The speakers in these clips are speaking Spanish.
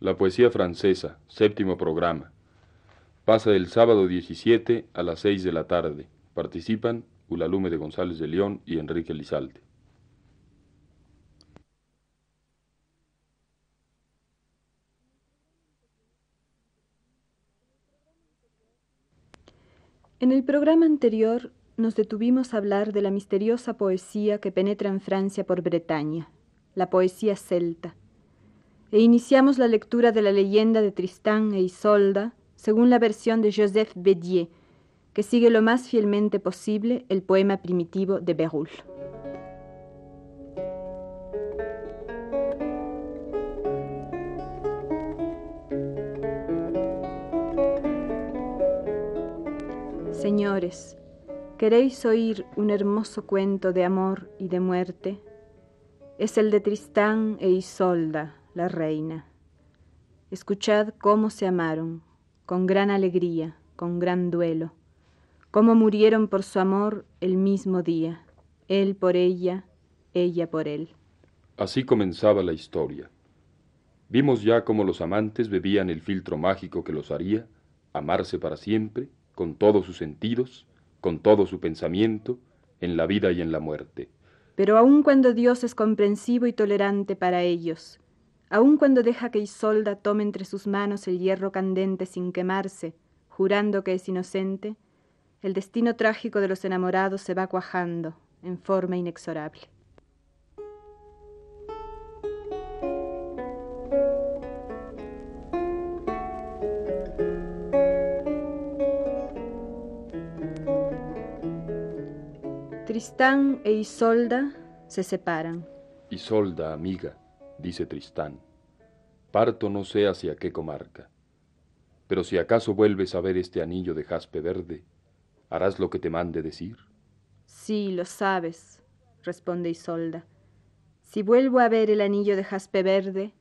La poesía francesa, séptimo programa. Pasa el sábado 17 a las 6 de la tarde. Participan Ulalume de González de León y Enrique Lizalde. En el programa anterior nos detuvimos a hablar de la misteriosa poesía que penetra en Francia por Bretaña, la poesía celta e iniciamos la lectura de la leyenda de Tristán e Isolda según la versión de Joseph Bédier, que sigue lo más fielmente posible el poema primitivo de Bérulle. Señores, ¿queréis oír un hermoso cuento de amor y de muerte? Es el de Tristán e Isolda, la reina. Escuchad cómo se amaron, con gran alegría, con gran duelo, cómo murieron por su amor el mismo día, él por ella, ella por él. Así comenzaba la historia. Vimos ya cómo los amantes bebían el filtro mágico que los haría amarse para siempre, con todos sus sentidos, con todo su pensamiento, en la vida y en la muerte. Pero aun cuando Dios es comprensivo y tolerante para ellos, aun cuando deja que Isolda tome entre sus manos el hierro candente sin quemarse, jurando que es inocente, el destino trágico de los enamorados se va cuajando en forma inexorable. Tristán e Isolda se separan. Isolda, amiga, dice Tristán, parto no sé hacia qué comarca, pero si acaso vuelves a ver este anillo de jaspe verde, ¿harás lo que te mande decir? Sí, lo sabes, responde Isolda. Si vuelvo a ver el anillo de jaspe verde,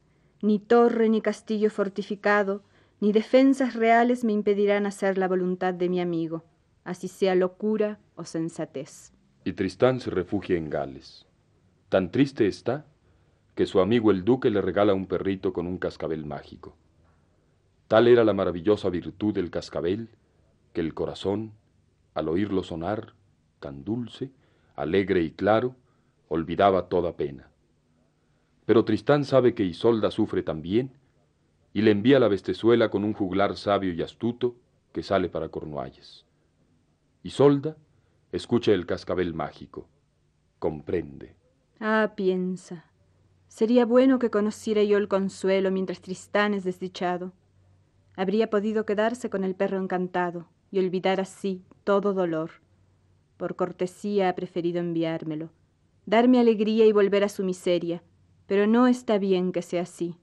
ni torre ni castillo fortificado, ni defensas reales me impedirán hacer la voluntad de mi amigo, así sea locura o sensatez. Y Tristán se refugia en Gales. Tan triste está que su amigo el duque le regala un perrito con un cascabel mágico. Tal era la maravillosa virtud del cascabel que el corazón, al oírlo sonar, tan dulce, alegre y claro, olvidaba toda pena. Pero Tristán sabe que Isolda sufre también y le envía la bestezuela con un juglar sabio y astuto que sale para Cornualles. Isolda escucha el cascabel mágico, comprende. Ah, piensa, Sería bueno que conociera yo el consuelo mientras Tristán es desdichado. Habría podido quedarse con el perro encantado y olvidar así todo dolor. Por cortesía ha preferido enviármelo, darme alegría y volver a su miseria, pero no está bien que sea así.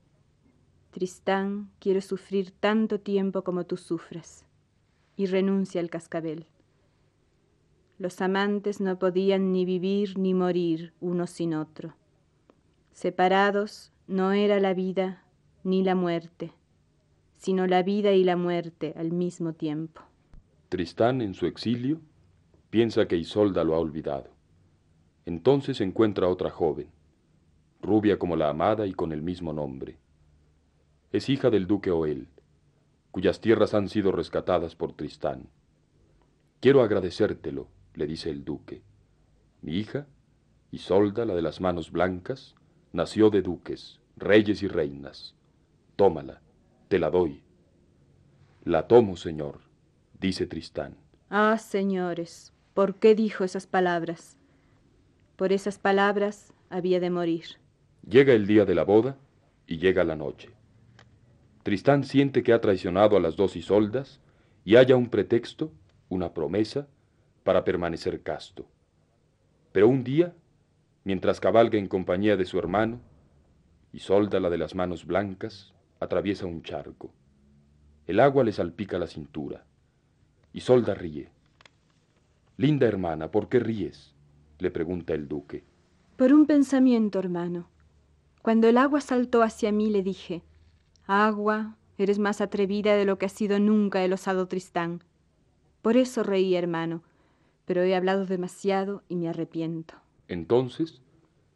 Tristán, quiero sufrir tanto tiempo como tú sufres. Y renuncia al cascabel. Los amantes no podían ni vivir ni morir uno sin otro. Separados no era la vida ni la muerte, sino la vida y la muerte al mismo tiempo. Tristán, en su exilio, piensa que Isolda lo ha olvidado. Entonces encuentra otra joven, rubia como la amada y con el mismo nombre. Es hija del duque Oel, cuyas tierras han sido rescatadas por Tristán. Quiero agradecértelo, le dice el duque. Mi hija, Isolda, la de las manos blancas, nació de duques, reyes y reinas. Tómala, te la doy. La tomo, señor, dice Tristán. Ah, señores, ¿por qué dijo esas palabras? Por esas palabras había de morir. Llega el día de la boda y llega la noche. Tristán siente que ha traicionado a las dos Isoldas y haya un pretexto, una promesa, para permanecer casto. Pero un día mientras cabalga en compañía de su hermano, y solda la de las manos blancas, atraviesa un charco. El agua le salpica la cintura. Y Solda ríe. Linda hermana, ¿por qué ríes? le pregunta el duque. Por un pensamiento, hermano. Cuando el agua saltó hacia mí, le dije, Agua, eres más atrevida de lo que ha sido nunca el osado Tristán. Por eso reí, hermano, pero he hablado demasiado y me arrepiento. Entonces,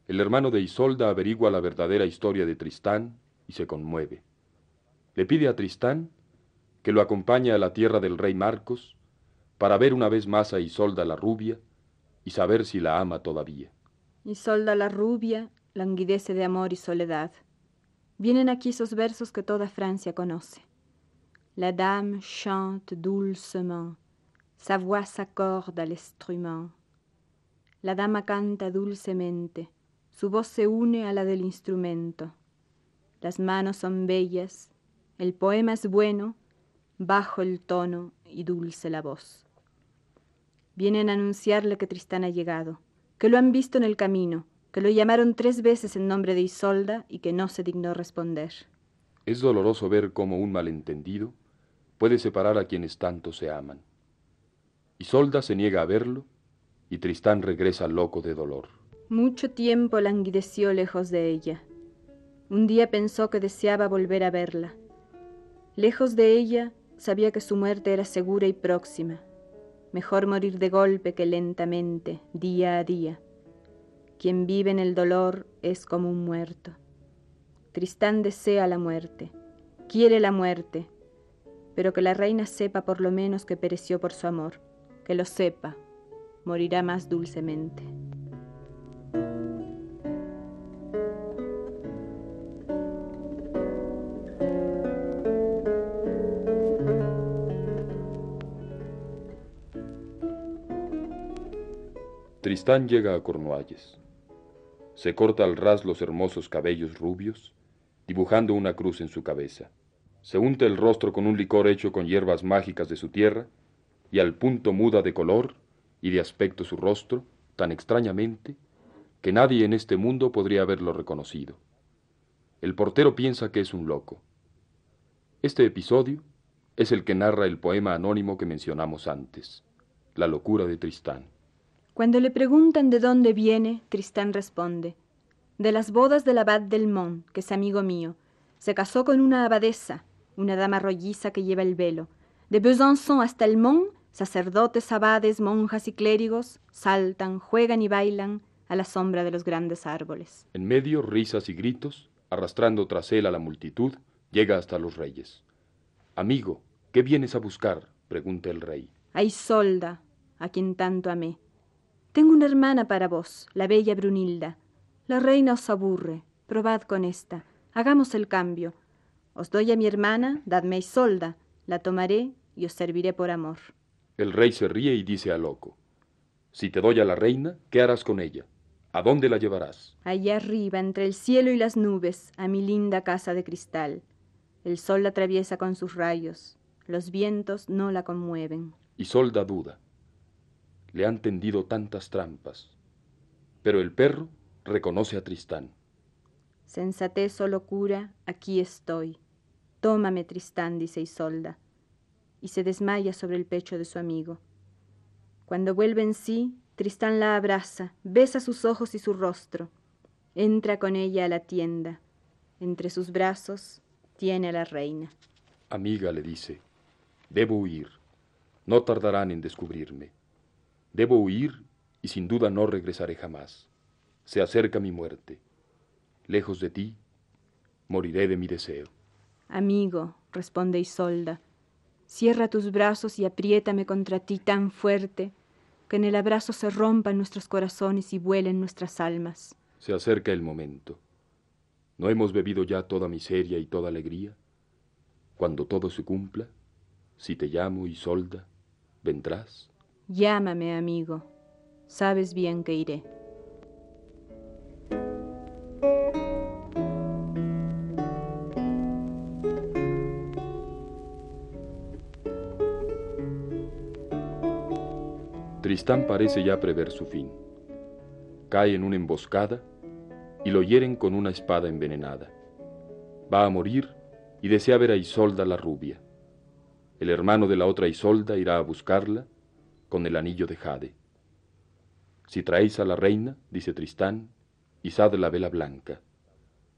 el hermano de Isolda averigua la verdadera historia de Tristán y se conmueve. Le pide a Tristán que lo acompañe a la tierra del rey Marcos para ver una vez más a Isolda la rubia y saber si la ama todavía. Isolda la rubia languidece de amor y soledad. Vienen aquí esos versos que toda Francia conoce. La dame chante doucement, sa voix s'accorde al instrument. La dama canta dulcemente, su voz se une a la del instrumento. Las manos son bellas, el poema es bueno, bajo el tono y dulce la voz. Vienen a anunciarle que Tristán ha llegado, que lo han visto en el camino, que lo llamaron tres veces en nombre de Isolda y que no se dignó responder. Es doloroso ver cómo un malentendido puede separar a quienes tanto se aman. Isolda se niega a verlo y Tristán regresa loco de dolor. Mucho tiempo languideció lejos de ella. Un día pensó que deseaba volver a verla. Lejos de ella, sabía que su muerte era segura y próxima. Mejor morir de golpe que lentamente, día a día. Quien vive en el dolor es como un muerto. Tristán desea la muerte, quiere la muerte, pero que la reina sepa por lo menos que pereció por su amor, que lo sepa, morirá más dulcemente. Tristán llega a Cornualles. Se corta al ras los hermosos cabellos rubios, dibujando una cruz en su cabeza. Se unta el rostro con un licor hecho con hierbas mágicas de su tierra, y al punto muda de color y de aspecto su rostro, tan extrañamente, que nadie en este mundo podría haberlo reconocido. El portero piensa que es un loco. Este episodio es el que narra el poema anónimo que mencionamos antes, La locura de Tristán. Cuando le preguntan de dónde viene, Tristán responde, de las bodas del abad del Mont, que es amigo mío. Se casó con una abadesa, una dama rolliza que lleva el velo. De Besançon hasta el Mont, sacerdotes, abades, monjas y clérigos saltan, juegan y bailan a la sombra de los grandes árboles. En medio, risas y gritos, arrastrando tras él a la multitud, llega hasta los reyes. Amigo, ¿qué vienes a buscar? pregunta el rey. A Isolda, a quien tanto amé. Tengo una hermana para vos, la bella Brunilda. La reina os aburre, probad con esta, hagamos el cambio. Os doy a mi hermana, dadme a Isolda, la tomaré y os serviré por amor. El rey se ríe y dice al loco, Si te doy a la reina, ¿qué harás con ella? ¿A dónde la llevarás? Allá arriba, entre el cielo y las nubes, a mi linda casa de cristal. El sol la atraviesa con sus rayos, los vientos no la conmueven. Isolda duda le han tendido tantas trampas. Pero el perro reconoce a Tristán. Sensatez o locura, aquí estoy. Tómame, Tristán, dice Isolda, y se desmaya sobre el pecho de su amigo. Cuando vuelve en sí, Tristán la abraza, besa sus ojos y su rostro. Entra con ella a la tienda. Entre sus brazos tiene a la reina. Amiga, le dice, debo huir. No tardarán en descubrirme. Debo huir y sin duda no regresaré jamás. Se acerca mi muerte. Lejos de ti, moriré de mi deseo. Amigo, responde Isolda, cierra tus brazos y apriétame contra ti tan fuerte que en el abrazo se rompan nuestros corazones y vuelen nuestras almas. Se acerca el momento. ¿No hemos bebido ya toda miseria y toda alegría? Cuando todo se cumpla, si te llamo, Isolda, ¿vendrás? Llámame, amigo. Sabes bien que iré. Tristán parece ya prever su fin. Cae en una emboscada y lo hieren con una espada envenenada. Va a morir y desea ver a Isolda la rubia. El hermano de la otra Isolda irá a buscarla con el anillo de jade. Si traéis a la reina, dice Tristán, izad la vela blanca.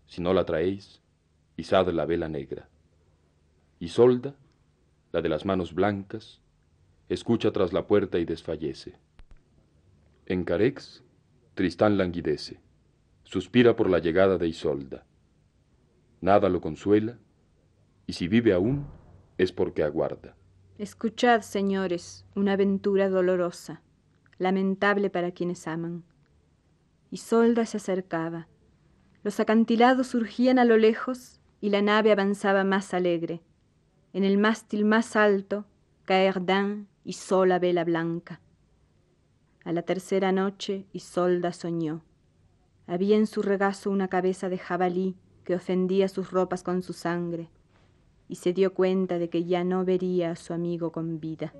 Si no la traéis, izad la vela negra. Isolda, la de las manos blancas, escucha tras la puerta y desfallece. En Carex, Tristán languidece, suspira por la llegada de Isolda. Nada lo consuela, y si vive aún es porque aguarda. Escuchad, señores, una aventura dolorosa, lamentable para quienes aman. Isolda se acercaba. Los acantilados surgían a lo lejos y la nave avanzaba más alegre. En el mástil más alto, Caerdán y sola vela blanca. A la tercera noche, Isolda soñó. Había en su regazo una cabeza de jabalí que ofendía sus ropas con su sangre, y se dio cuenta de que ya no vería a su amigo con vida.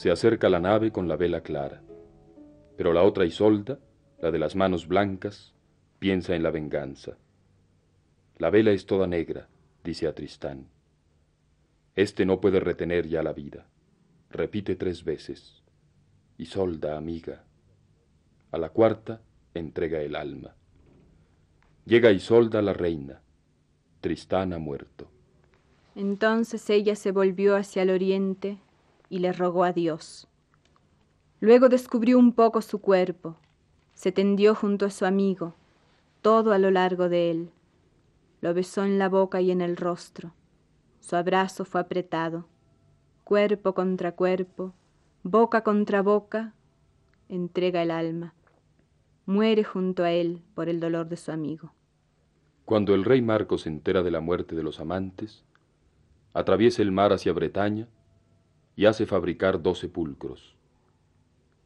Se acerca la nave con la vela clara, pero la otra Isolda, la de las manos blancas, piensa en la venganza. La vela es toda negra, dice a Tristán. Este no puede retener ya la vida. Repite tres veces. Isolda, amiga. A la cuarta entrega el alma. Llega Isolda la reina. Tristán ha muerto. Entonces ella se volvió hacia el oriente y le rogó a Dios. Luego descubrió un poco su cuerpo, se tendió junto a su amigo, todo a lo largo de él. Lo besó en la boca y en el rostro. Su abrazo fue apretado, cuerpo contra cuerpo, boca contra boca, entrega el alma. Muere junto a él por el dolor de su amigo. Cuando el rey Marco se entera de la muerte de los amantes, atraviesa el mar hacia Bretaña y hace fabricar dos sepulcros.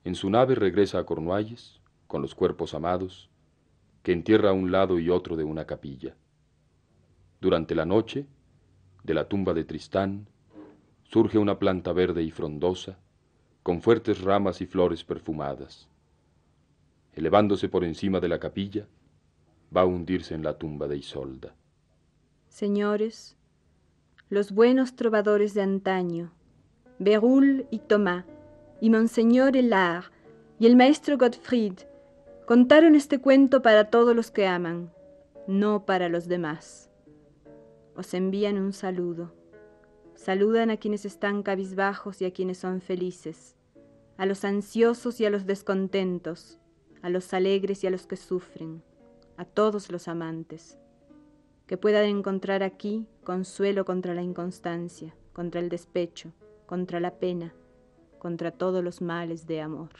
En su nave regresa a Cornualles con los cuerpos amados, que entierra a un lado y otro de una capilla. Durante la noche, de la tumba de Tristán, surge una planta verde y frondosa, con fuertes ramas y flores perfumadas. Elevándose por encima de la capilla, va a hundirse en la tumba de Isolda. Señores, los buenos trovadores de antaño, Berulle y Tomás, y Monseñor Elard, y el maestro Gottfried, contaron este cuento para todos los que aman, no para los demás. Os envían un saludo. Saludan a quienes están cabizbajos y a quienes son felices, a los ansiosos y a los descontentos, a los alegres y a los que sufren, a todos los amantes, que puedan encontrar aquí consuelo contra la inconstancia, contra el despecho, contra la pena, contra todos los males de amor.